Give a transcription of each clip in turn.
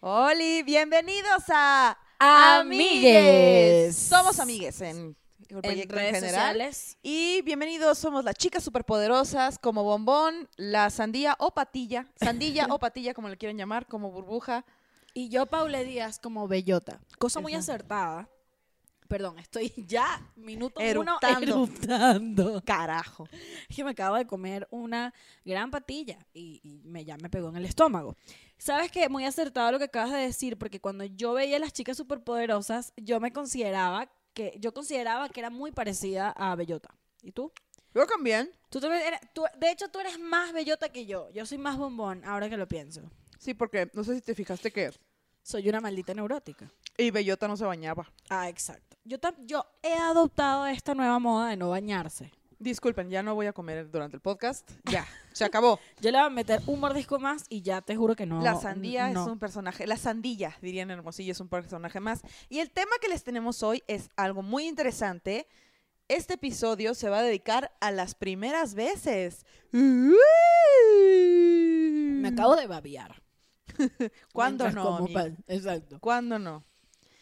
Oli, bienvenidos a Amigues. Somos amigues en el En proyecto en, redes general. sociales. Y bienvenidos, somos las chicas superpoderosas, como bombón, la sandía o patilla, sandilla o patilla, como le quieren llamar, como burbuja. Y yo, Paule Díaz, como bellota. Cosa muy acertada. Perdón, estoy ya, minuto Eructando. uno, eructando. Carajo. Es que me acabo de comer una gran patilla y, y me, ya me pegó en el estómago. ¿Sabes qué? Muy acertado lo que acabas de decir, porque cuando yo veía a las chicas superpoderosas, yo me consideraba que, yo consideraba que era muy parecida a Bellota. ¿Y tú? Yo también. Tú también eres- tú- de hecho, tú eres más bellota que yo. Yo soy más bombón, ahora que lo pienso. Sí, porque no sé si te fijaste que Soy una maldita neurótica. y Bellota no se bañaba. Ah, exacto. Yo, tam- yo he adoptado esta nueva moda de no bañarse. Disculpen, ya no voy a comer durante el podcast. Ya, se acabó. Yo le voy a meter un mordisco más y ya te juro que no. La sandía no. es un personaje, la sandilla, dirían en Hermosillo, es un personaje más. Y el tema que les tenemos hoy es algo muy interesante. Este episodio se va a dedicar a las primeras veces. Me acabo de babiar. ¿Cuándo no? como amiga? pan. Exacto. ¿Cuándo no?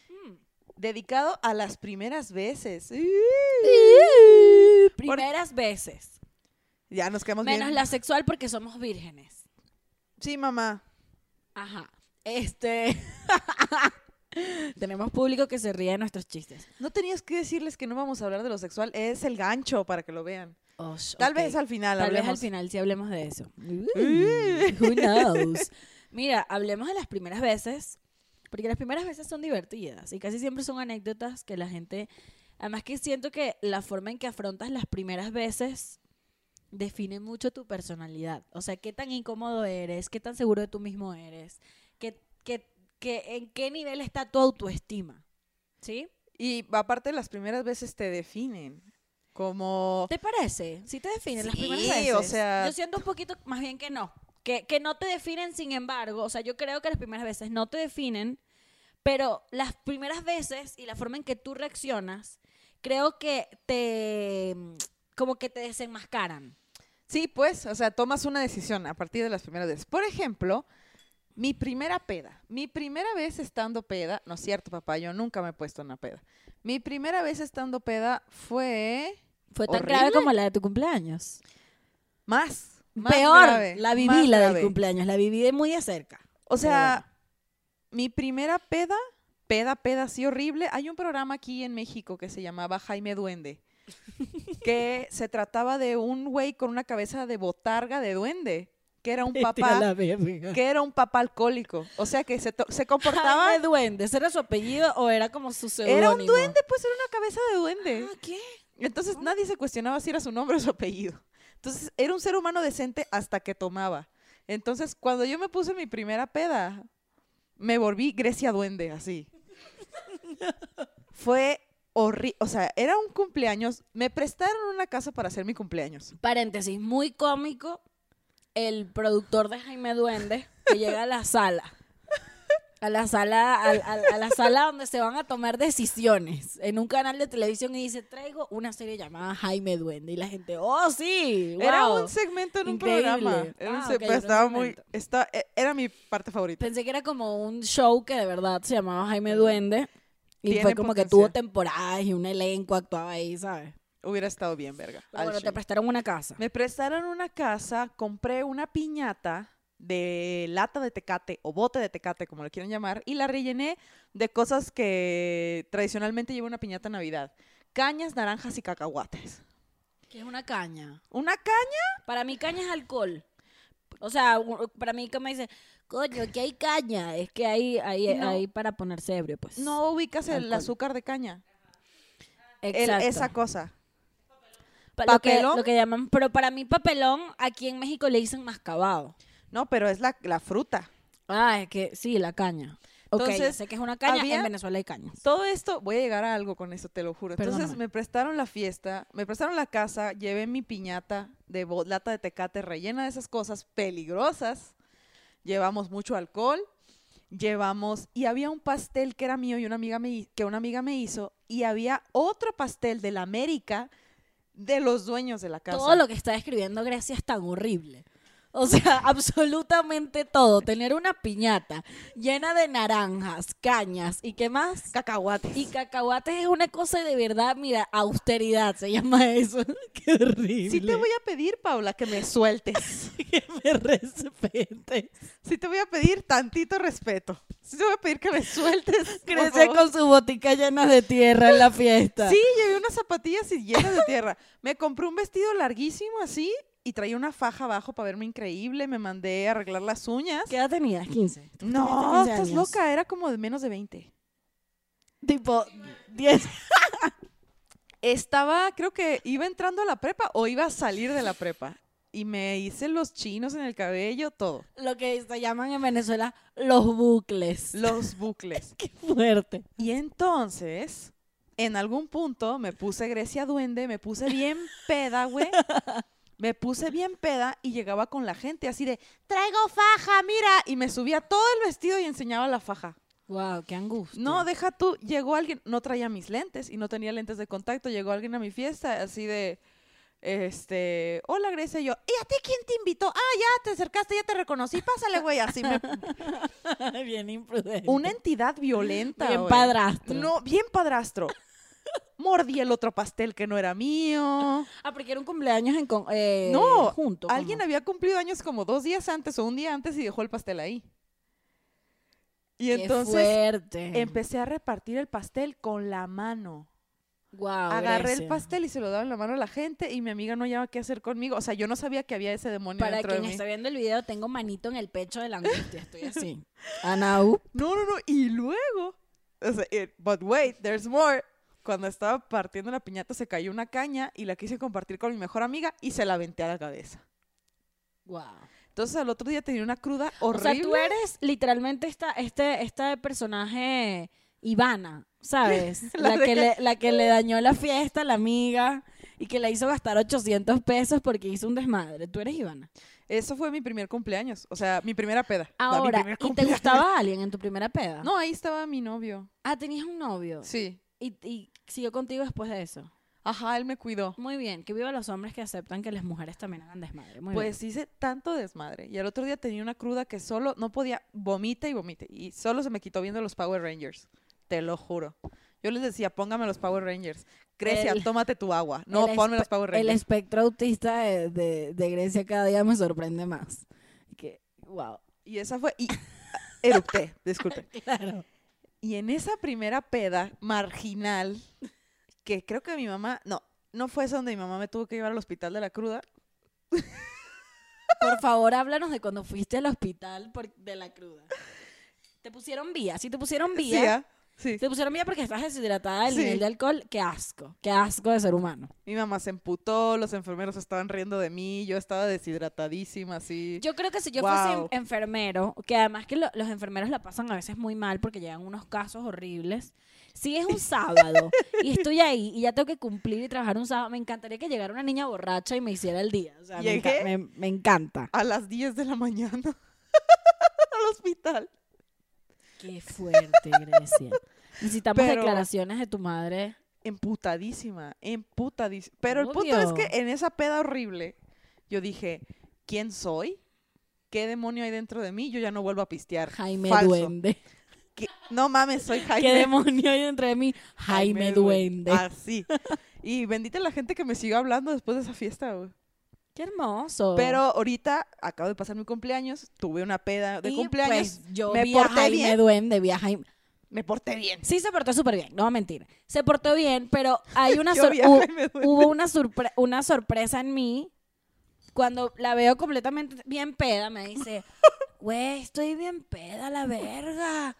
Mm. Dedicado a las primeras veces. Primeras veces. Ya nos quedamos Menos bien. la sexual porque somos vírgenes. Sí, mamá. Ajá. Este. Tenemos público que se ríe de nuestros chistes. No tenías que decirles que no vamos a hablar de lo sexual. Es el gancho para que lo vean. Osh, Tal ok. vez al final Tal vez al final sí hablemos de eso. Uh. Who knows? Mira, hablemos de las primeras veces, porque las primeras veces son divertidas y casi siempre son anécdotas que la gente, además que siento que la forma en que afrontas las primeras veces define mucho tu personalidad. O sea, qué tan incómodo eres, qué tan seguro de tú mismo eres, qué, qué, qué- en qué nivel está tu autoestima. ¿Sí? Y aparte, las primeras veces te definen. Como. ¿Te parece? ¿Sí te definen las Sí, primeras veces? o sea- Yo siento un poquito más bien que no. Que, que no te definen, sin embargo. O sea, yo creo que las primeras veces no te definen, pero las primeras veces y la forma en que tú reaccionas, creo que te. como que te desenmascaran. Sí, pues, o sea, tomas una decisión a partir de las primeras veces. Por ejemplo, mi primera peda. Mi primera vez estando peda. No es cierto, papá, yo nunca me he puesto una peda. Mi primera vez estando peda fue. Fue tan ¿Horrible? grave como la de tu cumpleaños. Más. Más Peor. grave, la viví, la grave. del cumpleaños. La viví de muy de cerca. O sea, mi primera peda, peda, peda, así horrible. Hay un programa aquí en México que se llamaba Jaime Duende, que se trataba de un güey con una cabeza de botarga de duende, que era un papá, que era un papá alcohólico. O sea, que se, se comportaba... Jaime Duende. ¿Ese era su apellido o era como su seudónimo? Era un duende, pues era una cabeza de duende. Ah, ¿qué? Entonces nadie se cuestionaba si era su nombre o su apellido. Entonces era un ser humano decente hasta que tomaba. Entonces cuando yo me puse mi primera peda, me volví Grecia Duende, así. Fue horrible. O sea, era un cumpleaños. Me prestaron una casa para hacer mi cumpleaños. Paréntesis, muy cómico el productor de Jaime Duende que llega a la sala. A la sala, a, a- a la sala donde se van a tomar decisiones en un canal de televisión y dice, traigo una serie llamada Jaime Duende. Y la gente, oh sí, Era wow". un segmento en un programa. Era, Ah, era estaba muy, e- era mi parte favorita. Pensé que era como un show que de verdad se llamaba Jaime Duende. Y Tiene fue como que tuvo temporadas y un elenco actuaba ahí, ¿sabes? Hubiera estado bien, verga. Pero bueno, te prestaron una casa. Me prestaron una casa, compré una piñata de lata de tecate o bote de tecate, como le quieran llamar, y la rellené de cosas que tradicionalmente lleva una piñata en Navidad. Cañas, naranjas y cacahuates. Que es una caña. ¿Una caña? Para mí caña es alcohol. O sea, para mí que me dice, coño, que hay caña. Es que hay, hay, No. hay para ponerse ebrio, pues. No ubicas el azúcar de caña. El- Exacto. esa cosa. Lo que, papelón. lo que llaman, pero para mí papelón, aquí en México le dicen mascabado. No, pero es la, la fruta. Ah, es que sí, la caña. Entonces, sé que es una caña, había- en Venezuela hay cañas. Todo esto, voy a llegar a algo con eso, te lo juro. Entonces Perdóname. me prestaron la fiesta, me prestaron la casa, llevé mi piñata de lata de tecate rellena de esas cosas peligrosas. Llevamos mucho alcohol, llevamos y había un pastel que era mío y una amiga me que una amiga me hizo y había otro pastel de la América de los dueños de la casa. Todo lo que está describiendo Grecia es tan horrible. O sea, absolutamente todo. Tener una piñata llena de naranjas, cañas y qué más. Cacahuates. Y cacahuates es una cosa de verdad, mira, austeridad se llama eso. Qué horrible. Sí te voy a pedir, Paula, que me sueltes. que me respetes. Sí te voy a pedir tantito respeto. Sí te voy a pedir que me sueltes. Crece con su botica llena de tierra en la fiesta. Sí, llevé unas zapatillas y llenas de tierra. Me compré un vestido larguísimo así y traía una faja abajo para verme increíble. Me mandé a arreglar las uñas. ¿Qué edad tenías? 15. ¿Tú No, tuviste 15 estás loca. Era como de menos de 20. Tipo, 10. Estaba, creo que iba entrando a la prepa o iba a salir de la prepa. Y me hice los chinos en el cabello, todo. Lo que se llaman en Venezuela los bucles. Los bucles. Qué fuerte. Y entonces, en algún punto, me puse Grecia Duende, me puse bien peda, güey. Me puse bien peda y llegaba con la gente así de, traigo faja, mira. Y me subía todo el vestido y enseñaba la faja. Wow, qué angustia. No, deja tú, llegó alguien, no traía mis lentes y no tenía lentes de contacto, llegó alguien a mi fiesta así de, este, hola Grecia, y yo, ¿y a ti quién te invitó? Ah, ya te acercaste, ya te reconocí, pásale, güey, así me... Bien imprudente. Una entidad violenta, Bien güey. padrastro. No, bien padrastro. Mordí el otro pastel que no era mío. Ah, porque era un cumpleaños en con- eh, No, junto. Alguien ¿cómo? había cumplido años como dos días antes o un día antes y dejó el pastel ahí. Y Qué entonces fuerte. empecé a repartir el pastel con la mano. Wow, Agarré el pastel y se lo daba en la mano a la gente y mi amiga no hallaba qué hacer conmigo. O sea, yo no sabía que había ese demonio Para dentro de quien mí. está viendo el video, tengo manito en el pecho de la angustia. Estoy así. Anaú. No, no, no. Y luego, o sea, it- but wait, there's more. Cuando estaba partiendo la piñata se cayó una caña y la quise compartir con mi mejor amiga y se la aventé a la cabeza. Wow. Entonces al otro día tenía una cruda O horrible. sea, tú eres literalmente esta, este, este personaje Ivana, ¿sabes? La la, que le, la que le dañó la fiesta a la amiga y que la hizo gastar 800 pesos porque hizo un desmadre. Tú eres Ivana. Eso fue mi primer cumpleaños, o sea, mi primera peda. Ahora, ¿y te gustaba alguien en tu primera peda? No, ahí estaba mi novio. Ah, tenías un novio. Sí. Y, y siguió contigo después de eso. Ajá, él me cuidó. Muy bien, que viva los hombres que aceptan que las mujeres también hagan desmadre. Muy Pues hice tanto desmadre. Y al otro día tenía una cruda que solo no podía, vomite y vomite. Y solo se me quitó viendo los Power Rangers. Te lo juro. Yo les decía, póngame los Power Rangers. Grecia, El- tómate tu agua. bien. No, El ponme los Power El Rangers. espectro autista de, de- de Grecia cada día me sorprende más. Que, wow. Y esa fue. Y eructé, disculpe. Claro. Y en esa primera peda marginal, que creo que mi mamá. No, no fue esa donde mi mamá me tuvo que llevar al hospital de la cruda. Por favor, háblanos de cuando fuiste al hospital por, de la cruda. ¿Te pusieron vía? Si te pusieron Sí, vía, ¿ah? Sí. te pusieron vía porque estás deshidratada del Sí. nivel de alcohol. Qué asco. Qué asco de ser humano. Mi mamá se emputó, los enfermeros estaban riendo de mí, yo estaba deshidratadísima, así. Yo creo que si yo fuese en- enfermero, que además que lo- los enfermeros la pasan a veces muy mal porque llegan unos casos horribles. Si es un sábado y estoy ahí y ya tengo que cumplir y trabajar un sábado, me encantaría que llegara una niña borracha y me hiciera el día. O sea, me, enca- Llegué. me- me encanta. A las 10 de la mañana al hospital. Qué fuerte, Grecia. Necesitamos Pero- declaraciones de tu madre. Emputadísima, emputadísima. Pero el punto es que en esa peda horrible, yo dije, ¿quién soy? ¿Qué demonio hay dentro de mí? Yo ya no vuelvo a pistear. Jaime Falso. Duende. ¿Qué? No mames, soy Jaime. ¿Qué demonio hay dentro de mí? Jaime, Duende. Así. Y bendita la gente que me siguió hablando después de esa fiesta, güey. Qué hermoso. Pero ahorita acabo de pasar mi cumpleaños, tuve una peda de Y, cumpleaños, pues, yo me vi a porté Jaime bien. Jaime. me porté bien. Sí se portó súper bien, no voy a mentir. Se portó bien, pero hay una Yo sor- vi a hu- Jaime Duende. hubo una, sorpre- una sorpresa en mí cuando la veo completamente bien peda. Me dice, güey, estoy bien peda, la verga.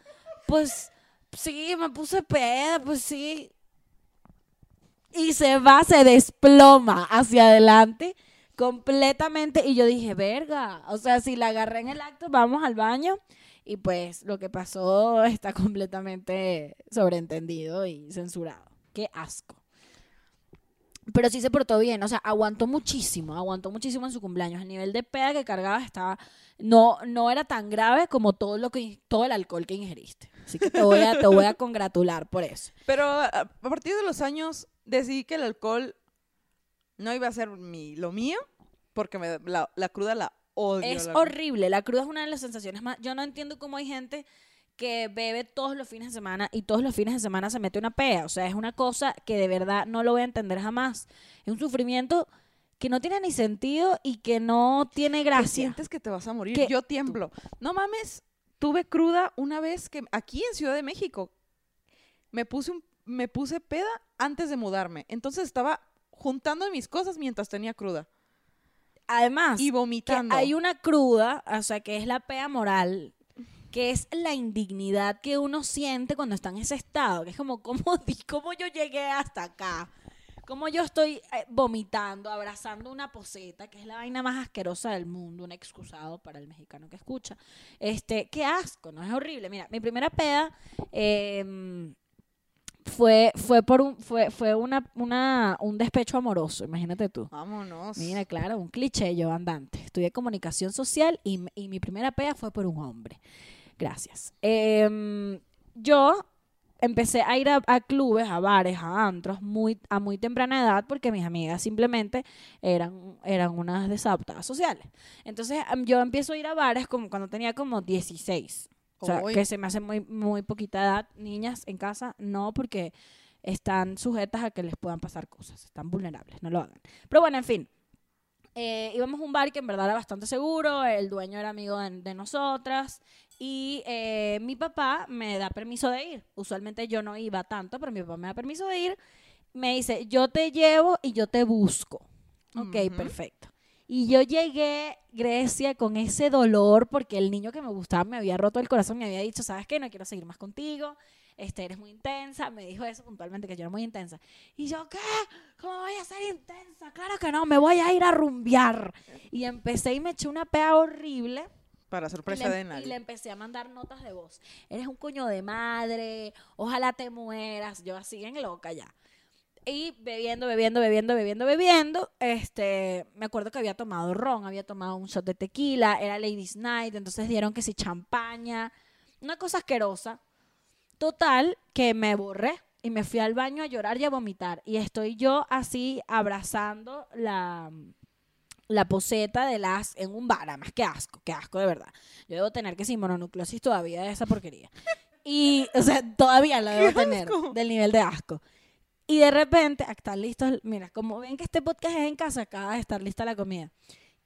Pues sí, me puse peda, pues sí. Y se va, se desploma hacia adelante completamente. Y yo dije, verga. O sea, si la agarré en el acto, vamos al baño. Y pues lo que pasó está completamente sobreentendido y censurado. Qué asco. Pero sí se portó bien, o sea, aguantó muchísimo, aguantó muchísimo en su cumpleaños. El nivel de peda que cargaba estaba no no era tan grave como todo lo que todo el alcohol que ingeriste. Así que te voy a te voy a congratular por eso. Pero a, partir de los años decidí que el alcohol no iba a ser mi, lo mío, porque me- la, la cruda la odio. Es la- horrible. La cruda es una de las sensaciones más. Yo no entiendo cómo hay gente que bebe todos los fines de semana y todos los fines de semana se mete una pea. O sea, es una cosa que de verdad no lo voy a entender jamás. Es un sufrimiento que no tiene ni sentido y que no tiene gracia. sientes que te vas a morir. Que Yo tiemblo. No mames, tuve cruda una vez que aquí en Ciudad de México me puse un, me puse peda antes de mudarme. Entonces estaba juntando mis cosas mientras tenía cruda Además, y que vomitando. hay una cruda, o sea, que es la pea moral, que es la indignidad que uno siente cuando está en ese estado, que es como, ¿cómo, cómo yo llegué hasta acá? ¿Cómo yo estoy eh, vomitando, abrazando una poseta, que es la vaina más asquerosa del mundo, un excusado para el mexicano que escucha? Este, qué asco, ¿no? Es horrible. Mira, mi primera peda em, fue, fue por un, fue, fue una, una, un despecho amoroso, imagínate tú. Vámonos. Mira, claro, un cliché yo andante. Estudié comunicación social y, y mi primera pea fue por un hombre. Gracias. Em, yo empecé a ir a, a clubes, a bares, a antros muy, a muy temprana edad porque mis amigas simplemente eran, eran unas desadaptadas sociales. Entonces am, yo empiezo a ir a bares como cuando tenía como 16. O sea, que se me hace muy, muy poquita edad. Niñas en casa, no, porque están sujetas a que les puedan pasar cosas. Están vulnerables, no lo hagan. Pero bueno, en fin. Eh, íbamos a un bar que en verdad era bastante seguro, el dueño era amigo de, de nosotras y eh, mi papá me da permiso de ir. Usualmente yo no iba tanto, pero mi papá me da permiso de ir. Me dice, yo te llevo y yo te busco. Ok, perfecto. Y yo llegué, Grecia, con ese dolor porque el niño que me gustaba me había roto el corazón, me había dicho, ¿sabes qué? No quiero seguir más contigo, este, eres muy intensa. Me dijo eso puntualmente, que yo era muy intensa. Y yo, ¿qué? ¿Cómo voy a ser intensa? Claro que no, me voy a ir a rumbear. Y empecé y me eché una pea horrible. Para Y sorpresa le, de y nadie. le empecé a mandar notas de voz. Eres un coño de madre, ojalá te mueras. Yo así en loca ya. Y bebiendo, bebiendo, bebiendo, bebiendo, bebiendo, este, me acuerdo que había tomado ron, había tomado un shot de tequila, era Ladies Night, entonces dieron que si champaña, una cosa asquerosa. Total, que me borré y me fui al baño a llorar y a vomitar. Y estoy yo así abrazando la, la poseta de las en un bar, además que asco, qué asco de verdad. Yo debo tener que sin mononucleosis todavía de esa porquería. Y, o sea, todavía la debo ¡Qué tener asco! del nivel de asco. Y de repente, ah, están listos, mira, como ven que este podcast es en casa, acaba de estar lista la comida.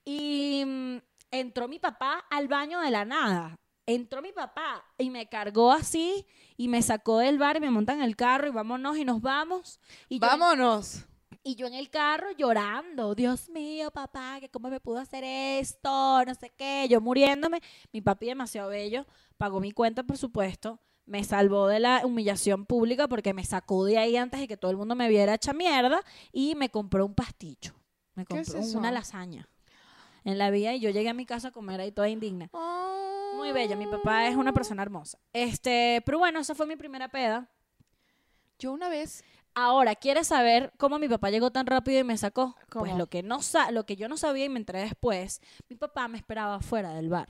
Y mm, entró mi papá al baño de la nada. Entró mi papá y me cargó así y me sacó del bar y me monta en el carro y vámonos y nos vamos. Y yo Vámonos. y yo en el carro llorando, Dios mío, papá, que cómo me pudo hacer esto, no sé qué, yo muriéndome. Mi papi demasiado bello, pagó mi cuenta, por supuesto, me salvó de la humillación pública porque me sacó de ahí antes de que todo el mundo me viera hecha mierda y me compró un pasticho, me ¿Qué es compró una lasaña en la vía y yo llegué a mi casa a comer ahí toda indigna. Muy bella, mi papá es una persona hermosa. Este, pero bueno, esa fue mi primera peda. Yo una vez Ahora, ¿quieres saber cómo mi papá llegó tan rápido y me sacó? Pues lo que, no sa- lo que yo no sabía y me enteré después, mi papá me esperaba afuera del bar.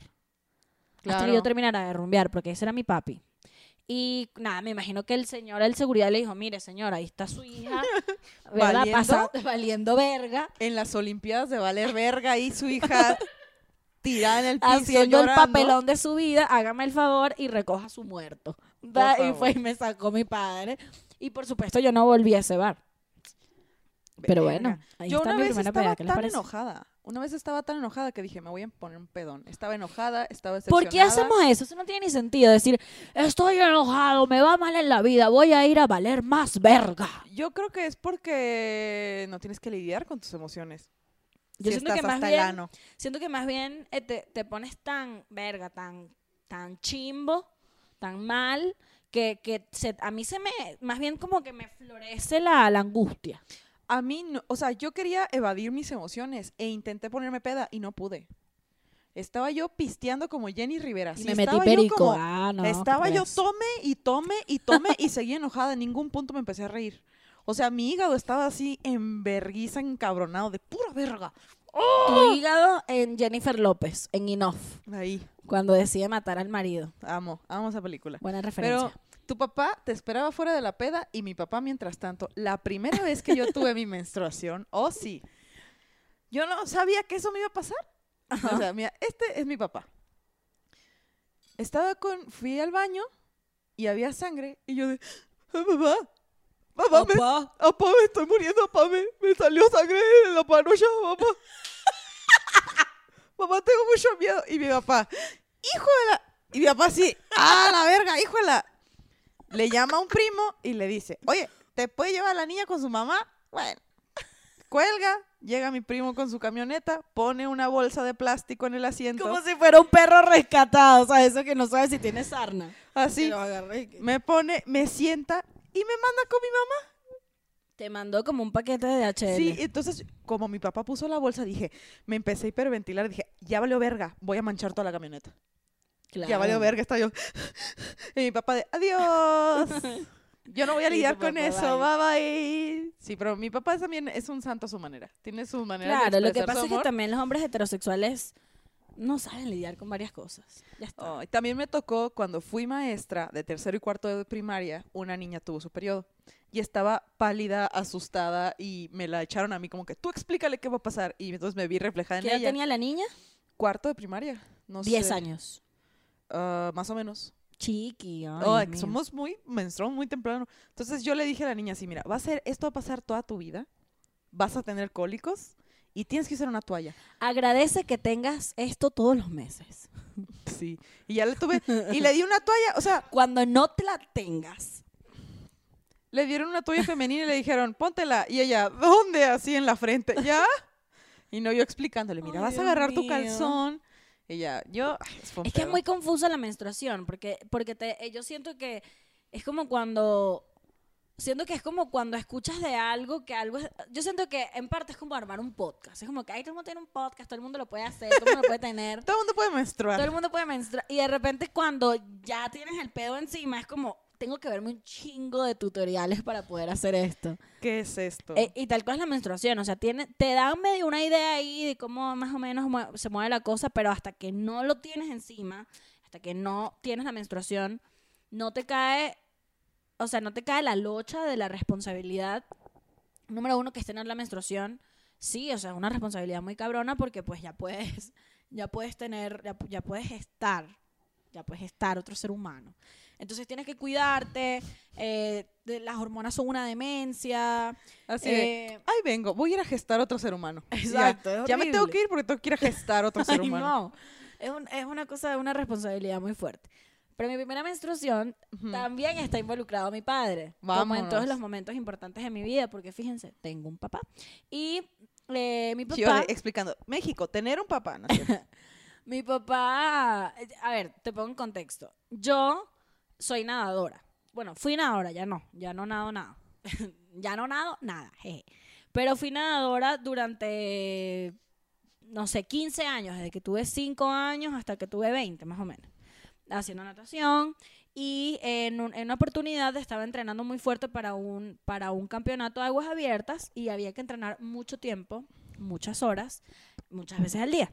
Hasta que yo Claro. terminara de rumbear, porque ese era mi papi. Y nada, me imagino que el señor, el seguridad le dijo, mire señora, ahí está su hija, ¿verdad? ¿Valiendo? Pasa- valiendo verga, en las Olimpiadas de Valer Verga y su hija tirada en el piso haciendo el papelón de su vida, hágame el favor y recoja su muerto. Y fue y me sacó mi padre. Y por supuesto yo no volví a ese bar. Pero bueno, ahí Yo está una mi vez primera estaba peda. ¿Qué les tan parece? enojada. Una vez estaba tan enojada que dije, me voy a poner un pedón. Estaba enojada, estaba ¿Por qué decepcionada. hacemos eso? Eso no tiene ni sentido. Decir, estoy enojado, me va mal en la vida, voy a ir a valer más verga. Yo creo que es porque no tienes que lidiar con tus emociones. Yo Si siento que más bien-. Siento que más bien eh, te, te pones tan verga, tan, tan chimbo, tan mal, que, que se- a mí se me, más bien como que me florece la, la angustia. A mí, no- o sea, yo quería evadir mis emociones e intenté ponerme peda y no pude. Estaba yo pisteando como Jenny Rivera. Y me metí estaba yo perico. como- ah, no, estaba ¿qué yo crees? tome y tome y tome y seguía enojada. En ningún punto me empecé a reír. O sea, mi hígado estaba así en verguiza, encabronado, de pura verga. Tu hígado en Jennifer López, en Enough, Ahí, cuando decide matar al marido. amo, amo esa película. Buena referencia. Pero tu papá te esperaba fuera de la peda y mi papá mientras tanto. La primera vez que yo tuve mi menstruación, oh sí, yo no sabía que eso me iba a pasar. O sea, mira, este es mi papá. Estaba con, fui al baño y había sangre y yo de, "Ah, papá, papá, me, papá, me estoy muriendo, papá, me, me salió sangre en la panocha, papá. papá, tengo mucho miedo. Y mi papá, hijo de la... Y mi papá así, ah, la verga, hijo de la... Le llama a un primo y le dice, oye, ¿te puede llevar a la niña con su mamá? Bueno, cuelga, llega mi primo con su camioneta, pone una bolsa de plástico en el asiento, Como si fuera un perro rescatado, o sea, eso que no sabe si tiene sarna. así, me pone, me sienta y me manda con mi mamá. Te mandó como un paquete de HL. Sí, entonces, como mi papá puso la bolsa, dije, me empecé a hiperventilar, dije, ya valió verga, voy a manchar toda la camioneta. Ya Claro. valió verga, está yo. Y mi papá de, adiós. Yo no voy a Y lidiar con papá, eso, bye bye. Sí, pero mi papá también es un santo a su manera. Tiene sus maneras de Claro, lo que pasa su es que también los hombres heterosexuales no saben lidiar con varias cosas. Ya está. Ay, también me tocó cuando fui maestra de tercero y cuarto de primaria, una niña tuvo su periodo y estaba pálida, asustada y me la echaron a mí como que tú explícale qué va a pasar y entonces me vi reflejada en ¿Qué ella. tenía la niña? Cuarto de primaria, no Diez sé. años. Ah, más o menos. Chiqui, ay, Oh, mío. somos muy, menstruamos muy temprano. Entonces yo le dije a la niña así, mira, va a ser, esto va a pasar toda tu vida, vas a tener cólicos y tienes que usar una toalla. Agradece que tengas esto todos los meses. Sí. Y ya le tuve, y le di una toalla, o sea, Cuando no te la tengas. le dieron una toalla femenina y le dijeron, póntela. Y ella, ¿dónde? Así en la frente, ¿ya? Y no yo explicándole, mira, vas a Dios agarrar tu mío. Yo, Es que es muy confusa la menstruación, porque, porque te, eh, yo siento que es como cuando... Siento que es como cuando escuchas de algo que algo es... Yo siento que en parte es como armar un podcast. Es como que, ay, todo el mundo tiene un podcast, todo el mundo lo puede hacer, todo el mundo lo puede tener. Todo el mundo puede menstruar. Todo el mundo puede menstruar. Y de repente cuando ya tienes el pedo encima, es como, tengo que verme un chingo de tutoriales para poder hacer esto. ¿Qué es esto? Eh, y tal cual es la menstruación. O sea, tiene, te dan medio una idea ahí de cómo más o menos mue- se mueve la cosa, pero hasta que no lo tienes encima, hasta que no tienes la menstruación, no te cae, o sea, no te cae la locha de la responsabilidad. Número uno, que es tener la menstruación. Sí, o sea, es una responsabilidad muy cabrona porque pues ya puedes, ya puedes tener, ya, ya puedes estar, ya puedes estar otro ser humano. Entonces tienes que cuidarte, eh, de- las hormonas son una demencia. Así de, eh, ay, vengo, voy a ir a gestar otro ser humano. Exacto, Ya, ya me tengo que ir porque tengo que ir a gestar otro ser Ay, humano. no. Es, un- es una cosa, una responsabilidad muy fuerte. Pero mi primera menstruación Ujú. también está involucrado mi padre. Como en todos Vámonos. los momentos importantes de mi vida, porque fíjense, tengo un papá. Y eh, mi Yo papá, de- explicando, México, tener un papá. ¿no? mi papá, a ver, te pongo en contexto. Yo soy nadadora. Bueno, fui nadadora, ya no, ya no nado nada. ya no nado nada, jeje. Pero fui nadadora durante, no sé, 15 años, desde que tuve 5 años hasta que tuve 20, más o menos, haciendo natación. Y en, un- en una oportunidad estaba entrenando muy fuerte para un, para un campeonato de aguas abiertas y había que entrenar mucho tiempo, muchas horas, muchas veces al día.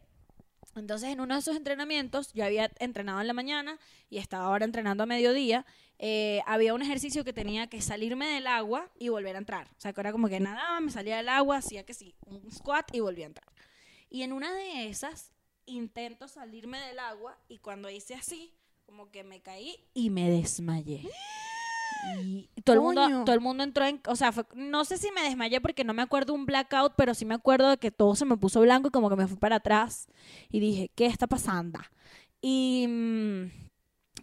Entonces, en uno de esos entrenamientos, yo había entrenado en la mañana y estaba ahora entrenando a mediodía. eh, había un ejercicio que tenía que salirme del agua y volver a entrar. O sea, que era como que nadaba, me salía del agua, hacía que sí, un squat y volvía a entrar. Y en una de esas, intento salirme del agua y cuando hice así, como que me caí y me desmayé. Y todo el, mundo, todo el mundo entró en... O sea, fue- no sé si me desmayé porque no me acuerdo un blackout, pero sí me acuerdo de que todo se me puso blanco y como que me fui para atrás. Y dije, ¿qué está pasando? Y mm,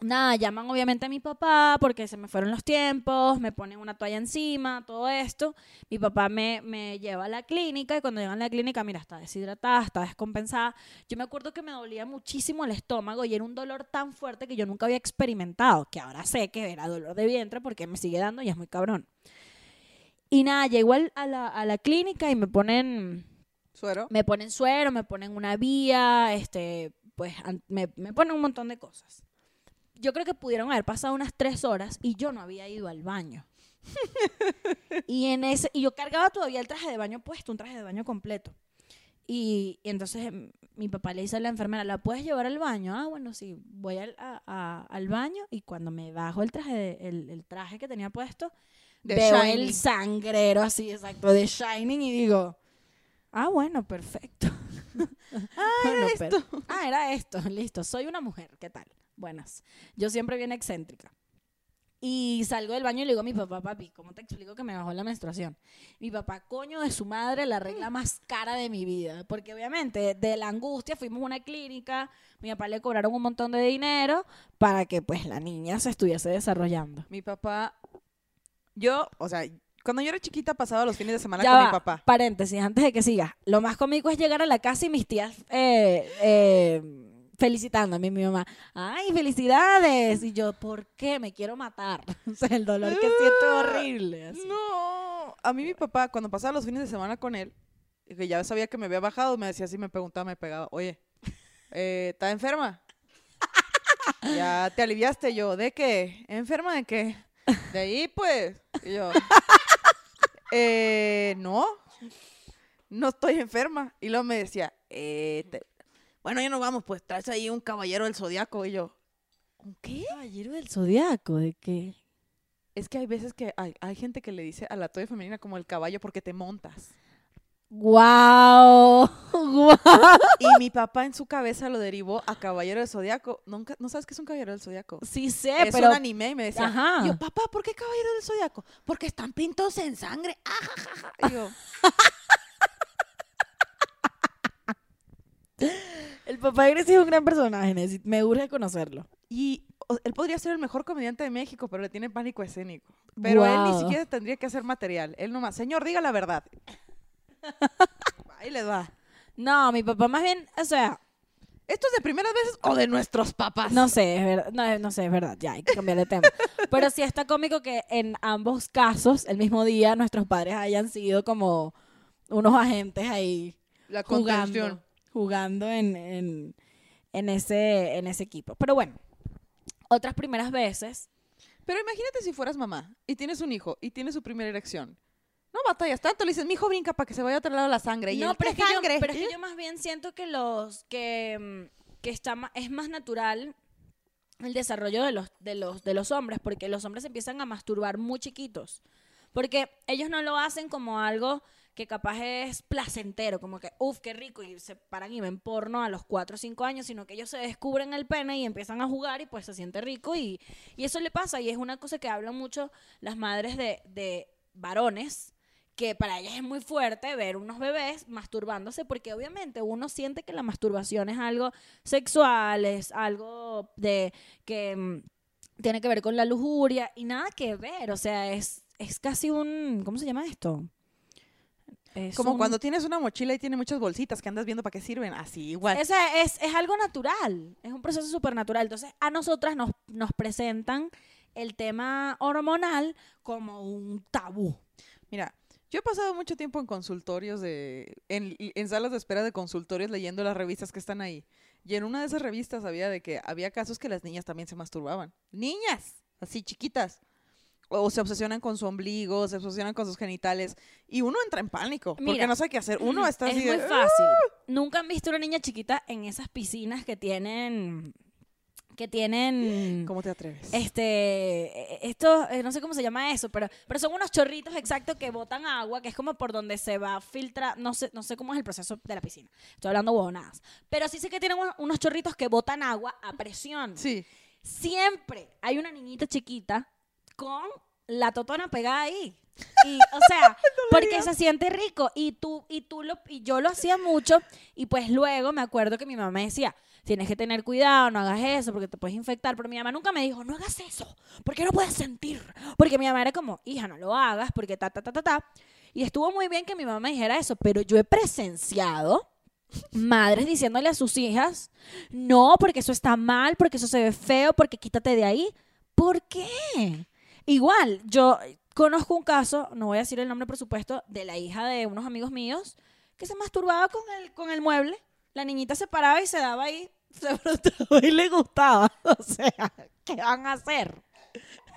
nada, llaman obviamente a mi papá porque se me fueron los tiempos, me ponen una toalla encima, todo esto. Mi papá me, me lleva a la clínica y cuando llegan a la clínica, mira, está deshidratada, está descompensada. Yo me acuerdo que me dolía muchísimo el estómago y era un dolor tan fuerte que yo nunca había experimentado, que ahora sé que era dolor de vientre porque me sigue dando y es muy cabrón. Y nada, llego a la, a la clínica y me ponen Suero. me ponen suero, me ponen una vía, este, pues me, me ponen un montón de cosas. Yo creo que pudieron haber pasado unas tres horas y yo no había ido al baño. y en ese, y yo cargaba todavía el traje de baño puesto, un traje de baño completo. Y, y entonces em, mi papá le dice a la enfermera, ¿la puedes llevar al baño? Ah, bueno, sí, voy al, a- a- al baño y cuando me bajo el traje, de- el, el traje que tenía puesto, veo Shining. el sangrero así, exacto, de Shining y digo, ah, bueno, perfecto. Bueno, era pero- ah, era esto, listo. Soy una mujer, ¿qué tal? Buenas. Yo siempre bien excéntrica. Y salgo del baño y le digo a mi papá, papi, ¿cómo te explico que me bajó la menstruación? Mi papá, coño de su madre, la regla más cara de mi vida. Porque obviamente de la angustia fuimos a una clínica, mi papá le cobraron un montón de dinero para que pues la niña se estuviese desarrollando. Mi papá, yo, o sea, cuando yo era chiquita pasaba los fines de semana Ya con va, mi papá. Paréntesis, antes de que sigas. Lo más cómico es llegar a la casa y mis tías eh, eh, felicitándome, mi mamá. ¡Ay, felicidades! Y yo, ¿por qué? Me quiero matar. O sea, el dolor que siento es horrible. así. No, a mí mi papá, cuando pasaba los fines de semana con él, que ya sabía que me había bajado, me decía así, me preguntaba, me pegaba, oye, eh, ¿estás enferma? ¿Ya te aliviaste? Yo, ¿de qué? ¿Enferma de qué? De ahí, pues. Y yo, eh, no, no estoy enferma. Y luego me decía, eh, te- bueno, ya nos vamos, pues traes ahí un caballero del zodiaco. Y yo, ¿un qué? Caballero del zodiaco, ¿de qué? Es que hay veces que hay, hay gente que le dice a la toalla femenina como el caballo porque te montas. ¡Guau! ¡Guau! Y mi papá en su cabeza lo derivó a Caballero del Zodiaco. Nunca, ¿No sabes qué es un Caballero del Zodiaco? Sí sé, es pero... un anime y me decía, Ajá. y yo, papá, ¿por qué Caballero del Zodiaco? Porque están pintados en sangre. ajajaja". Y yo, El papá de Grecia es un gran personaje, me urge conocerlo. y o- él podría ser el mejor comediante de México, pero le tiene pánico escénico. Pero él ni Guau. siquiera tendría que hacer material. Él nomás, señor, diga la verdad. Ahí les va. No, mi papá más bien, o sea, ¿Esto es de primeras veces o de nuestros papás? No sé, es verdad, no, no sé, es verdad, ya hay que cambiar de tema. Pero sí está cómico que en ambos casos, el mismo día, nuestros padres hayan sido como unos agentes ahí La contención. jugando en, en, en ese, en ese equipo. Pero bueno, otras primeras veces, Pero imagínate si fueras mamá y tienes un hijo y tiene su primera erección. No batallas tanto, le dices, mi hijo brinca para que se vaya a otro lado la sangre. Y no, él, pero es, "¿Qué que yo, sangre?". pero es que yo más bien siento que los que, mm, que está es más natural el desarrollo de los, de los de los hombres, porque los hombres empiezan a masturbar muy chiquitos. Porque ellos no lo hacen como algo que capaz es placentero, como que, uff, qué rico, y se paran y ven porno a los 4 o 5 años, sino que ellos se descubren el pene y empiezan a jugar y pues se siente rico y, y eso le pasa y es una cosa que hablan mucho las madres de, de varones, que para ellas es muy fuerte ver unos bebés masturbándose porque obviamente uno siente que la masturbación es algo sexual, es algo de que mm, tiene que ver con la lujuria y nada que ver, o sea, es, es casi un, ¿cómo se llama esto? Es Como un- cuando tienes una mochila y tiene muchas bolsitas que andas viendo para qué sirven. Así, igual. sea, es, es algo natural, es un proceso súper natural. Entonces, a nosotras nos, nos presentan el tema hormonal como un tabú. Mira, yo he pasado mucho tiempo en consultorios de. En, en salas de espera de consultorios leyendo las revistas que están ahí. Y en una de esas revistas había de que había casos que las niñas también se masturbaban. ¡Niñas! Así chiquitas. O se obsesionan con su ombligo, se obsesionan con sus genitales. Y uno entra en pánico. porque Mira, no sabe qué hacer. Uno está es así muy de, "Ah". fácil. Nunca han visto una niña chiquita en esas piscinas que tienen que tienen ¿Cómo te atreves? este esto no sé cómo se llama eso, pero pero son unos chorritos exactos que botan agua, que es como por donde se va a filtrar, no sé no sé cómo es el proceso de la piscina. Estoy hablando huevonadas. Pero sí sé que tienen unos chorritos que botan agua a presión. Sí. Siempre hay una niñita chiquita con la totona pegada ahí. Y, o sea, porque se siente rico. Y tú, y tú lo, y yo lo hacía mucho. Y pues luego me acuerdo que mi mamá me decía, tienes que tener cuidado, no hagas eso, porque te puedes infectar. Pero mi mamá nunca me dijo, no hagas eso, porque no puedes sentir. Porque mi mamá era como, hija, no lo hagas, porque ta, ta, ta, ta, ta. Y estuvo muy bien que mi mamá me dijera eso, pero yo he presenciado madres diciéndole a sus hijas, no, porque eso está mal, porque eso se ve feo, porque quítate de ahí. ¿Por qué? Igual, yo conozco un caso, no voy a decir el nombre por supuesto, de la hija de unos amigos míos que se masturbaba con el, con el mueble. La niñita se paraba y se daba ahí, se frotaba y le gustaba. O sea, ¿qué van a hacer?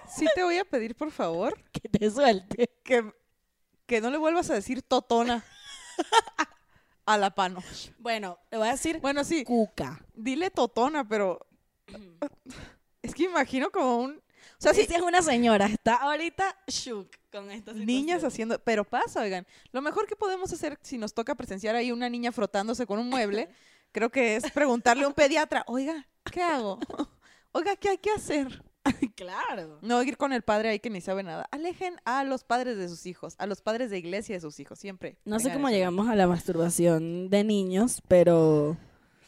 Sí te voy a pedir, por favor, Que te suelte. que, que no le vuelvas a decir totona a la pano. Bueno, le voy a decir Bueno, sí, cuca. dile totona, pero es que imagino como un O sea, sí, Sí, es una señora, está ahorita shook con esta niñas situación. haciendo, pero pasa, oigan. Lo mejor que podemos hacer si nos toca presenciar ahí una niña frotándose con un mueble, creo que es preguntarle a un pediatra, oiga, ¿qué hago? Oiga, ¿qué hay que hacer? Claro. No ir con el padre ahí que ni sabe nada. Alejen a los padres de sus hijos, a los padres de iglesia de sus hijos, siempre. No sé cómo llegamos a la masturbación de niños, pero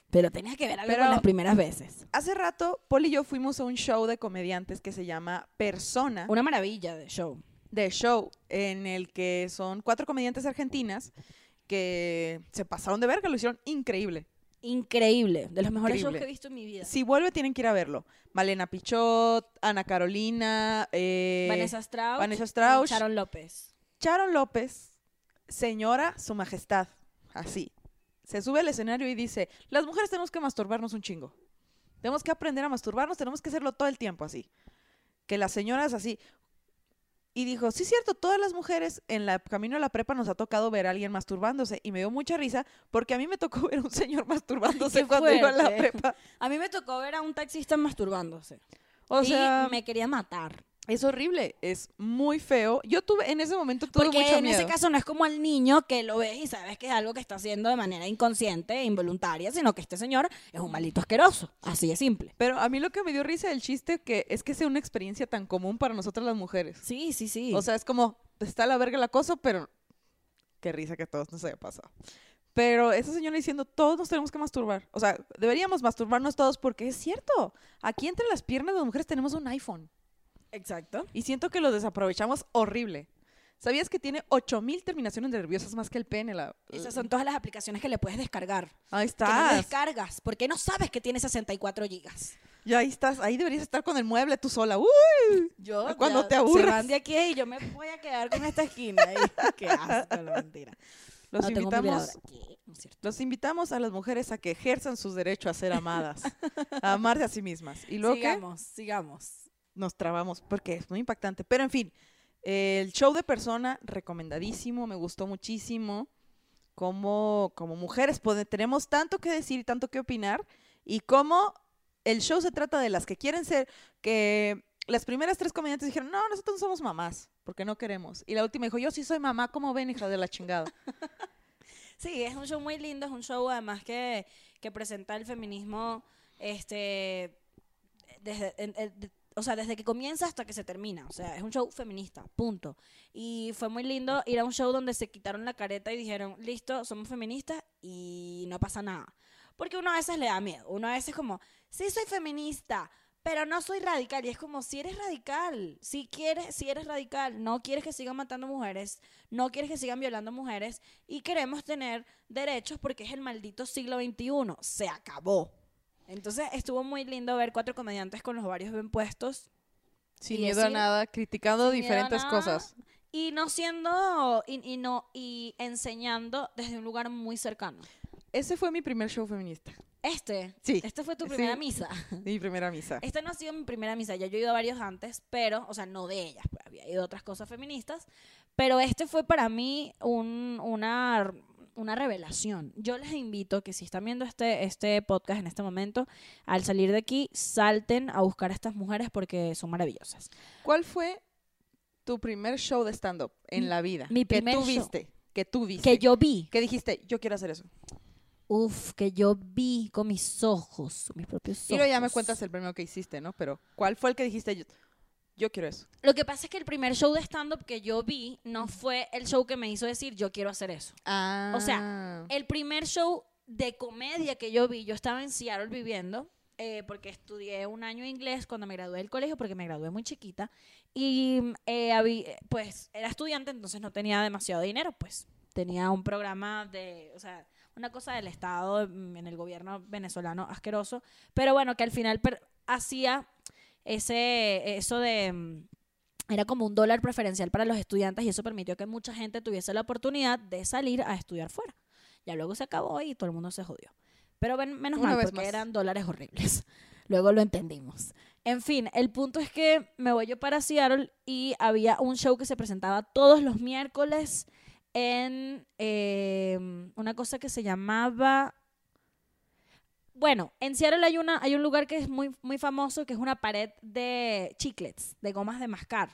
pero tenía que ver algo Pero- con las primeras veces. Hace rato, Paul y yo fuimos a un show de comediantes que se llama Persona. Una maravilla de show. de show en el que son cuatro comediantes argentinas que se pasaron de verga, lo hicieron increíble. Increíble, de los mejores shows que he visto en mi vida. Si vuelve, tienen que ir a verlo. Malena Pichot, Ana Carolina, eh, Vanessa Strauss, Vanessa Strauss. Sharon López. Sharon López, señora, su majestad, así. Se sube al escenario y dice, las mujeres tenemos que masturbarnos un chingo. Tenemos que aprender a masturbarnos, tenemos que hacerlo todo el tiempo así. Que las señoras así. Y dijo, sí, cierto, todas las mujeres en la camino a la prepa nos ha tocado ver a alguien masturbándose. Y me dio mucha risa porque a mí me tocó ver a un señor masturbándose cuando iba a la prepa. A mí me tocó ver a un taxista masturbándose. O y sea, me quería matar. Es horrible, es muy feo. Yo tuve, en ese momento tuve Porque mucho en miedo. ese caso no es como al niño que lo ves y sabes que es algo que está haciendo de manera inconsciente e involuntaria, sino que este señor es un maldito asqueroso. Así de simple. Pero a mí lo que me dio risa del chiste que es que sea una experiencia tan común para nosotras las mujeres. Sí, sí, sí. O sea, es como, está la verga el acoso, pero qué risa que a todos nos haya pasado. Pero esa señora diciendo, todos nos tenemos que masturbar. O sea, deberíamos masturbarnos todos porque es cierto. Aquí entre las piernas de las mujeres tenemos un iPhone. Exacto. Y siento que lo desaprovechamos horrible. ¿Sabías que tiene 8000 terminaciones nerviosas más que el pene? La... Esas son todas las aplicaciones que le puedes descargar. Ahí Que no estás. descargas. porque no sabes que tiene 64 gigas? Ya ahí estás. Ahí deberías estar con el mueble tú sola. ¡Uy! Yo Cuando te. Se van de aquí y yo me voy a quedar con esta esquina. Y, qué asco, la mentira. Los no invitamos no. Los invitamos a las mujeres a que ejerzan sus derechos a ser amadas, a amarse a sí mismas. Y luego que sigamos, sigamos. Nos trabamos, porque es muy impactante. Pero en fin, el show de persona, recomendadísimo, me gustó muchísimo. Como, como mujeres pode- tenemos tanto que decir y tanto que opinar. Y cómo el show se trata de las que quieren ser, que las primeras tres comediantes dijeron, no, nosotros no somos mamás, porque no queremos. Y la última dijo, yo sí soy mamá, ¿cómo ven, hija de la chingada? Sí, es un show muy lindo, es un show además que, que presenta el feminismo este desde o sea, desde que comienza hasta que se termina. O sea, es un show feminista, punto. Y fue muy lindo ir a un show donde se quitaron la careta y dijeron, listo, somos feministas y no pasa nada. Porque uno a veces le da miedo. Uno a veces como, sí soy feminista, pero no soy radical. Y es como, si eres radical, si quieres, si eres radical, no quieres que sigan matando mujeres, no quieres que sigan violando mujeres y queremos tener derechos porque es el maldito siglo XXI. Se acabó. Entonces estuvo muy lindo ver cuatro comediantes con los varios bien puestos Sin miedo a decir, nada, criticando a diferentes nada, cosas. y no siendo y, y no y enseñando desde un lugar muy cercano. Ese fue mi primer show feminista. Este, Sí, este fue tu sí. primera misa. Mi primera misa. Esta no ha sido mi primera misa, ya yo he ido a varios antes, pero, o sea, no de ellas, pues había ido a otras cosas feministas, pero este fue para mí un, una, una revelación. Yo les invito que si están viendo este, este podcast en este momento, al salir de aquí, salten a buscar a estas mujeres porque son maravillosas. ¿Cuál fue tu primer show de stand-up en la vida? mi que primer tú show. viste. Que tú viste. Que yo vi, Que dijiste, yo quiero hacer eso. uf, que yo vi con mis ojos, mis propios ojos. Y luego ya me cuentas el primero que hiciste, ¿no? Pero, ¿cuál fue el que dijiste, yo, quiero eso? Lo que pasa es que el primer show de stand-up que yo vi no fue el show que me hizo decir yo quiero hacer eso. Ah. O sea, El primer show de comedia que yo vi, yo estaba en Seattle viviendo, eh, porque estudié un año inglés cuando me gradué del colegio, porque me gradué muy chiquita, y eh, habí- pues era estudiante, entonces no tenía demasiado dinero, pues tenía un programa de, o sea, una cosa del Estado mm, en el gobierno venezolano asqueroso, pero bueno, que al final hacía ese, eso de... mm, Era como un dólar preferencial para los estudiantes y eso permitió que mucha gente tuviese la oportunidad de salir a estudiar fuera. Ya luego se acabó y todo el mundo se jodió. Pero ven- menos Una mal, porque más. eran dólares horribles. Luego lo entendimos. En fin, el punto es que me voy yo para Seattle y había un show que se presentaba todos los miércoles en eh, una cosa que se llamaba Bueno, en Seattle hay, una, hay un lugar que es muy, muy famoso, que es una pared de chiclets, de gomas de mascar.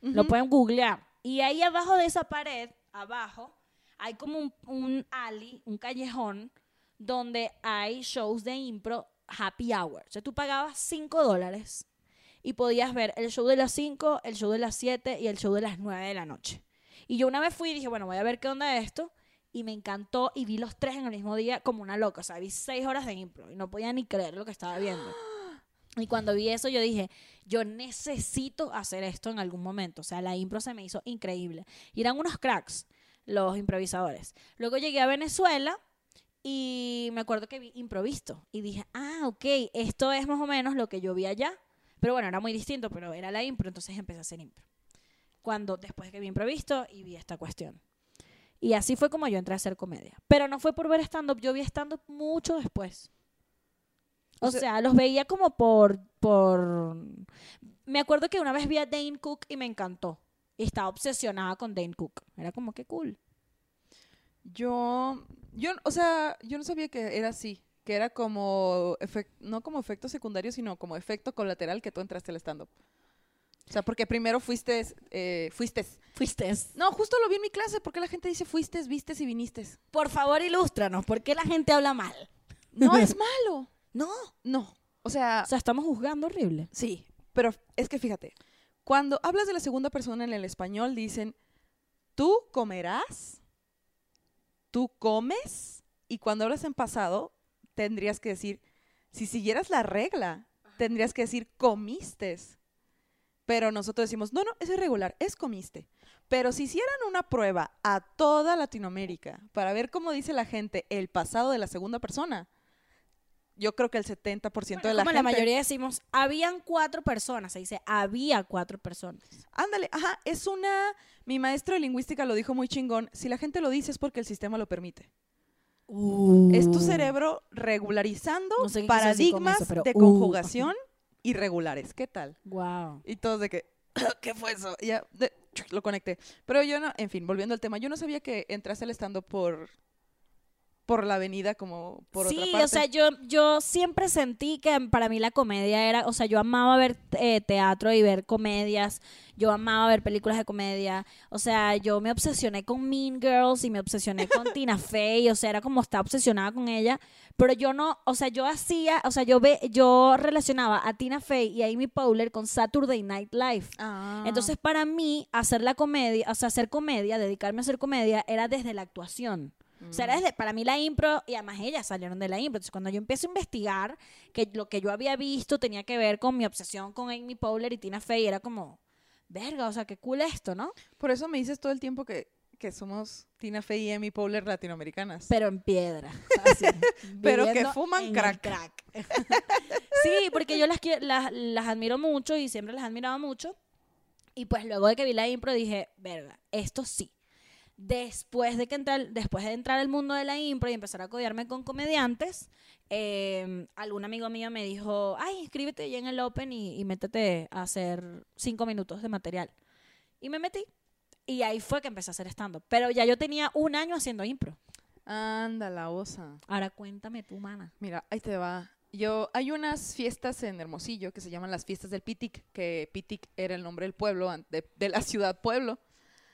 Lo pueden googlear. Y ahí abajo de esa pared, abajo, hay como un, un alley, un callejón, donde hay shows de impro happy hour. O sea, tú pagabas 5 dólares y podías ver el show de las 5, el show de las 7 y el show de las 9 de la noche. Y yo una vez fui y dije, bueno, voy a ver qué onda es esto. Y me encantó y vi los tres en el mismo día como una loca. O sea, vi seis horas de impro y no podía ni creer lo que estaba viendo. Y cuando vi eso, yo dije, yo necesito hacer esto en algún momento. O sea, la impro se me hizo increíble. Y eran unos cracks, los improvisadores. Luego llegué a Venezuela y me acuerdo que vi improvisto. Y dije, ah, ok, esto es más o menos lo que yo vi allá. Pero bueno, era muy distinto, pero era la impro, entonces empecé a hacer impro. Cuando, después que vi improvisto y vi esta cuestión. Y así fue como yo entré a hacer comedia. Pero no fue por ver stand-up, yo vi stand-up mucho después. O, O sea, sea- los veía como por, por... Me acuerdo que una vez vi a Dane Cook y me encantó. Y estaba obsesionada con Dane Cook. Era como que cool. Yo, yo, o sea, yo no sabía que era así, que era como, efec- no como efecto secundario, sino como efecto colateral que tú entraste al stand-up. O sea, porque primero fuiste, eh, fuiste. Fuiste. No, justo lo vi en mi clase, porque la gente dice fuiste, vistes y viniste. Por favor, ilústranos. ¿Por qué la gente habla mal? No es malo. No. No. O sea, O sea, estamos juzgando horrible. sí, pero es que fíjate, cuando hablas de la segunda persona en el español dicen, tú comerás, tú comes, y cuando hablas en pasado tendrías que decir, si siguieras la regla, tendrías que decir comiste. Pero nosotros decimos, no, no, es irregular, es comiste. Pero si hicieran una prueba a toda Latinoamérica para ver cómo dice la gente el pasado de la segunda persona, yo creo que el 70% de la como gente... la mayoría decimos, habían cuatro personas. Se dice, había cuatro personas. Ándale, ajá, es una... Mi maestro de lingüística lo dijo muy chingón. Si la gente lo dice es porque el sistema lo permite. Es tu cerebro regularizando Uh. No sé decir con paradigmas eso, pero, de uh. conjugación irregulares. ¿Qué tal? Wow. Y todos de que, ¿qué fue eso? Y ya de- lo conecté. Pero yo no, en fin, volviendo al tema, yo no sabía que entraste al estando por por la avenida como por sí, otra parte. o sea, yo, yo siempre sentí que para mí la comedia era, o sea, yo amaba ver eh, teatro y ver comedias, yo amaba ver películas de comedia, o sea, yo me obsesioné con Mean Girls y me obsesioné con Tina Fey, o sea, era como estaba obsesionada con ella, pero yo no, o sea, yo hacía, o sea, yo ve, yo relacionaba a Tina Fey y a Amy Powler con Saturday Night Live. Ah. Entonces, para mí, hacer la comedia, o sea, hacer comedia, dedicarme a hacer comedia, era desde la actuación. O sea, era desde, para mí la impro, y además ellas salieron de la impro. Entonces, cuando yo empiezo a investigar, que lo que yo había visto tenía que ver con mi obsesión con Amy Powler y Tina Fey, era como, verga, o sea, qué cool esto, ¿no? Por eso me dices todo el tiempo que, que somos Tina Fey y Amy Powler latinoamericanas. Pero en piedra. así, Pero que fuman el crack. sí, porque yo las, las, las admiro mucho y siempre las he admirado mucho. Y pues luego de que vi la impro dije, verga, esto sí. Después de, que entrar, después de entrar al mundo de la impro y empezar a codearme con comediantes, eh, algún amigo mío me dijo, ay, inscríbete ya en el Open y, y métete a hacer cinco minutos de material. Y me metí. Y ahí fue que empecé a hacer stand-up. Pero ya yo tenía un año haciendo impro. Anda, la osa. Ahora cuéntame tú, mana. Mira, ahí te va. Yo, hay unas fiestas en Hermosillo que se llaman las fiestas del Pitic, que Pitic era el nombre del pueblo, de la ciudad pueblo,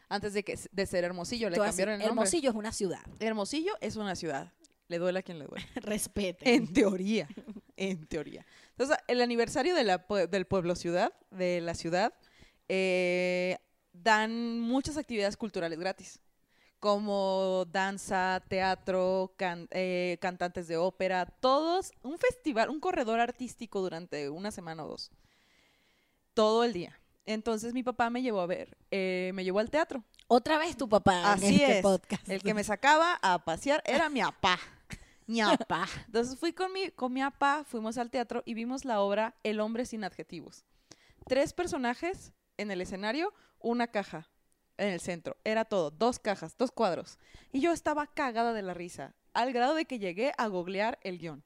antes de, que, de ser Hermosillo, le cambiaron el nombre. Hermosillo es una ciudad. Hermosillo es una ciudad, le duele a quien le duele. Respete. En teoría, en teoría. Entonces, el aniversario de la del pueblo ciudad, de la ciudad, eh, dan muchas actividades culturales gratis, como danza, teatro, can- eh, cantantes de ópera, todos, un festival, un corredor artístico durante una semana o dos, todo el día. Entonces mi papá me llevó a ver, eh, me llevó al teatro. Otra vez tu papá en Así este es. podcast. El que me sacaba a pasear era mi papá. Mi papá. Entonces fui con mi, con mi papá, fuimos al teatro y vimos la obra El hombre sin adjetivos. Tres personajes en el escenario, una caja en el centro. Era todo, dos cajas, dos cuadros. Y yo estaba cagada de la risa, al grado de que llegué a googlear el guion.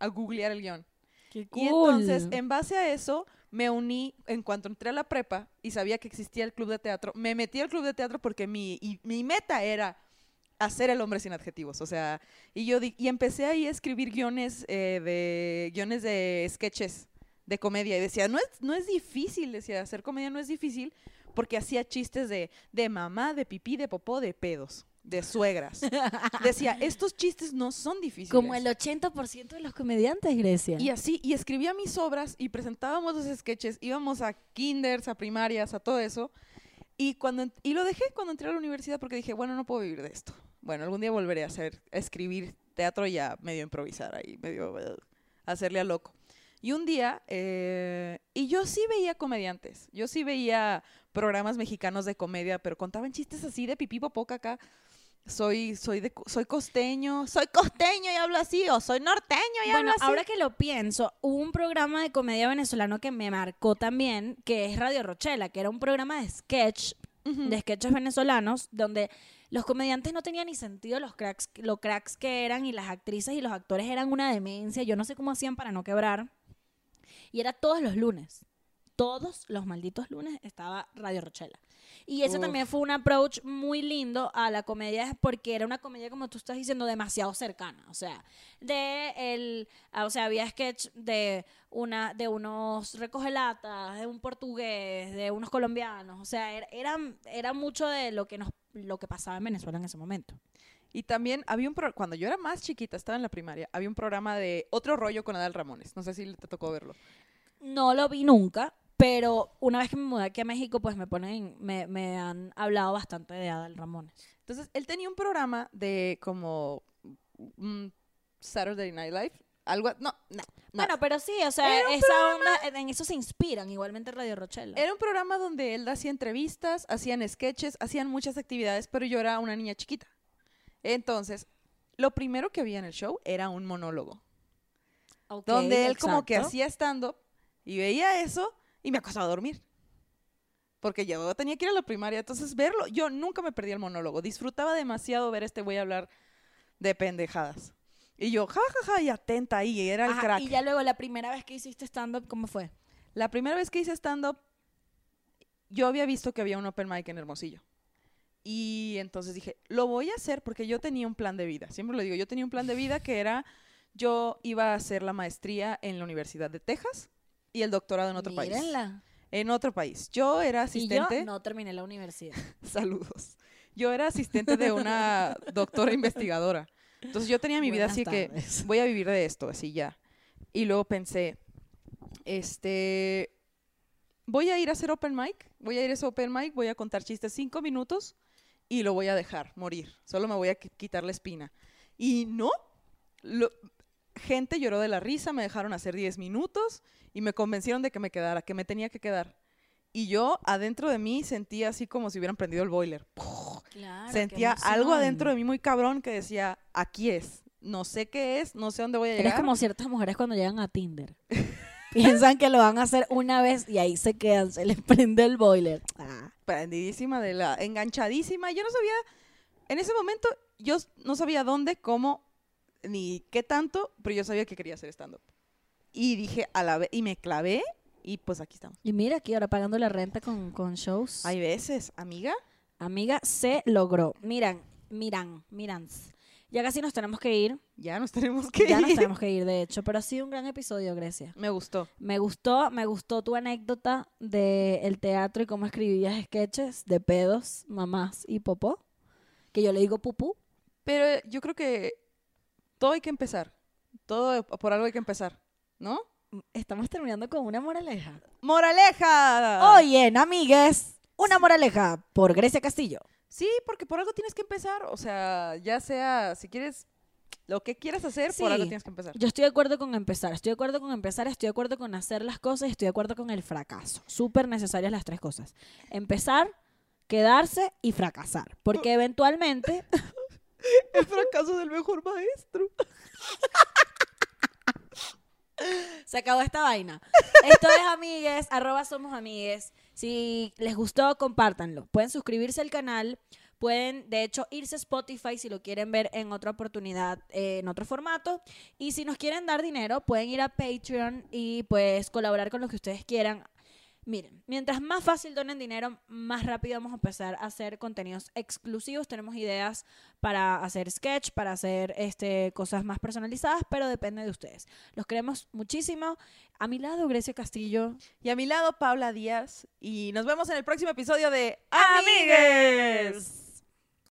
A googlear el guion. Qué Y entonces, en base a eso, me uní, en cuanto entré a la prepa y sabía que existía el club de teatro, me metí al club de teatro porque mi, y mi meta era hacer el hombre sin adjetivos, o sea, y yo di- y empecé ahí a escribir guiones eh, de guiones de sketches de comedia y decía, no es, no es difícil, decía, hacer comedia no es difícil porque hacía chistes de, de mamá, de pipí, de popó, de pedos, de suegras. Decía, estos chistes no son difíciles. Como el 80% de los comediantes, Grecia. Y así, y escribía mis obras y presentábamos los sketches, íbamos a kinders, a primarias, a todo eso. Y, cuando, y lo dejé cuando entré a la universidad porque dije, bueno, no puedo vivir de esto. Bueno, algún día volveré a hacer, a escribir teatro y a medio improvisar ahí, medio eh, hacerle a loco. Y un día, eh, y yo sí veía comediantes, yo sí veía programas mexicanos de comedia, pero contaban chistes así de pipí popó acá. Soy, soy, de, soy costeño, soy costeño y hablo así, o soy norteño y Bueno, hablo así. ahora que lo pienso, hubo un programa de comedia venezolano que me marcó también, que es Radio Rochela, que era un programa de sketch, de sketches venezolanos, donde los comediantes no tenían ni sentido los cracks, lo cracks que eran y las actrices y los actores eran una demencia. Yo no sé cómo hacían para no quebrar. Y era todos los lunes. Todos los malditos lunes estaba Radio Rochela. Y ese Uf. también fue un approach muy lindo a la comedia porque era una comedia, como tú estás diciendo, demasiado cercana. O sea, de el, ah, o sea, había sketch de una, de unos recogelatas, de un portugués, de unos colombianos. O sea, era, era, era mucho de lo que nos, lo que pasaba en Venezuela en ese momento. Y también había un pro- cuando yo era más chiquita, estaba en la primaria, había un programa de otro rollo con Adal Ramones. No sé si te tocó verlo. No lo vi nunca, pero una vez que me mudé aquí a México, pues me ponen, me, me han hablado bastante de Adal Ramones. Entonces, él tenía un programa de como mm, Saturday Night Live. Algo, no, no, no. Bueno, pero sí, o sea, esa onda, en eso se inspiran, igualmente Radio Rochela. Era un programa donde él hacía entrevistas, hacían sketches, hacían muchas actividades, pero yo era una niña chiquita. Entonces, lo primero que había en el show era un monólogo. Ok, donde él como que exacto. hacía stand-up y veía eso y me acostaba a dormir. Porque yo tenía que ir a la primaria, entonces verlo, yo nunca me perdí el monólogo. Disfrutaba demasiado ver a este güey hablar de pendejadas. Y yo, ja, ja, ja, y atenta ahí, era el Ajá, crack. Y ya luego, la primera vez que hiciste stand-up, ¿cómo fue? La primera vez que hice stand-up, yo había visto que había un open mic en Hermosillo. Y entonces dije, lo voy a hacer porque yo tenía un plan de vida. Siempre lo digo, yo tenía un plan de vida que era, yo iba a hacer la maestría en la Universidad de Texas y el doctorado en otro país. Mírenla. En otro país. Yo era Y asistente. yo no terminé la universidad. Saludos. Yo era asistente de una doctora investigadora. Entonces yo tenía mi vida Buenas así que tardes. voy a vivir de esto, así ya. Y luego pensé, este, voy a ir a hacer open mic, voy a ir a ese open mic, voy a contar chistes cinco minutos y lo voy a dejar morir. Solo me voy a qui- quitar la espina. Y no, lo- gente lloró de la risa, me dejaron hacer 10 minutos y me convencieron de que me quedara, que me tenía que quedar. Y yo adentro de mí sentía así como si hubieran prendido el boiler. Claro, sentía algo adentro de mí muy cabrón que decía, aquí es. No sé qué es, no sé dónde voy a llegar. Eres como ciertas mujeres cuando llegan a Tinder. Piensan que lo van a hacer una vez y ahí se quedan, se les prende el boiler. Ah. prendidísima de la enganchadísima. Yo no sabía, en ese momento, yo no sabía dónde, cómo, ni qué tanto, pero yo sabía que quería hacer stand-up. Y dije, a la vez, y me clavé, y pues aquí estamos. Y mira aquí ahora pagando la renta con, con shows. Hay veces, amiga. Amiga, se logró. Miran, miran, mirans. Ya casi nos tenemos que ir. Ya nos tenemos que Ya nos ir. tenemos que ir, de hecho. Pero ha sido un gran episodio, Grecia. Me gustó. Me gustó, me gustó tu anécdota del teatro y cómo escribías sketches de pedos, mamás y popó. Que yo le digo pupú. Pero yo creo que todo hay que empezar. Todo por algo hay que empezar, ¿no? Estamos terminando con una moraleja. ¡Moraleja! Oye, amigues, una moraleja por Grecia Castillo. Sí, porque por algo tienes que empezar. O sea, ya sea, si quieres, lo que quieras hacer, por Sí. algo tienes que empezar. Yo estoy de acuerdo con empezar, estoy de acuerdo con empezar, estoy de acuerdo con hacer las cosas estoy de acuerdo con el fracaso. Súper necesarias las tres cosas. Empezar, quedarse y fracasar. Porque eventualmente El fracaso del mejor maestro. se acabó esta vaina. Esto es amigues, arroba somos amigues. Si les gustó, compártanlo. Pueden suscribirse al canal. Pueden, de hecho, irse a Spotify si lo quieren ver en otra oportunidad, eh, en otro formato. Y si nos quieren dar dinero, pueden ir a Patreon y pues colaborar con lo que ustedes quieran. Miren, mientras más fácil donen dinero, más rápido vamos a empezar a hacer contenidos exclusivos. Tenemos ideas para hacer sketch, para hacer este, cosas más personalizadas, pero depende de ustedes. Los queremos muchísimo. A mi lado, Grecia Castillo. Y a mi lado, Paula Díaz. Y nos vemos en el próximo episodio de ¡Amigues!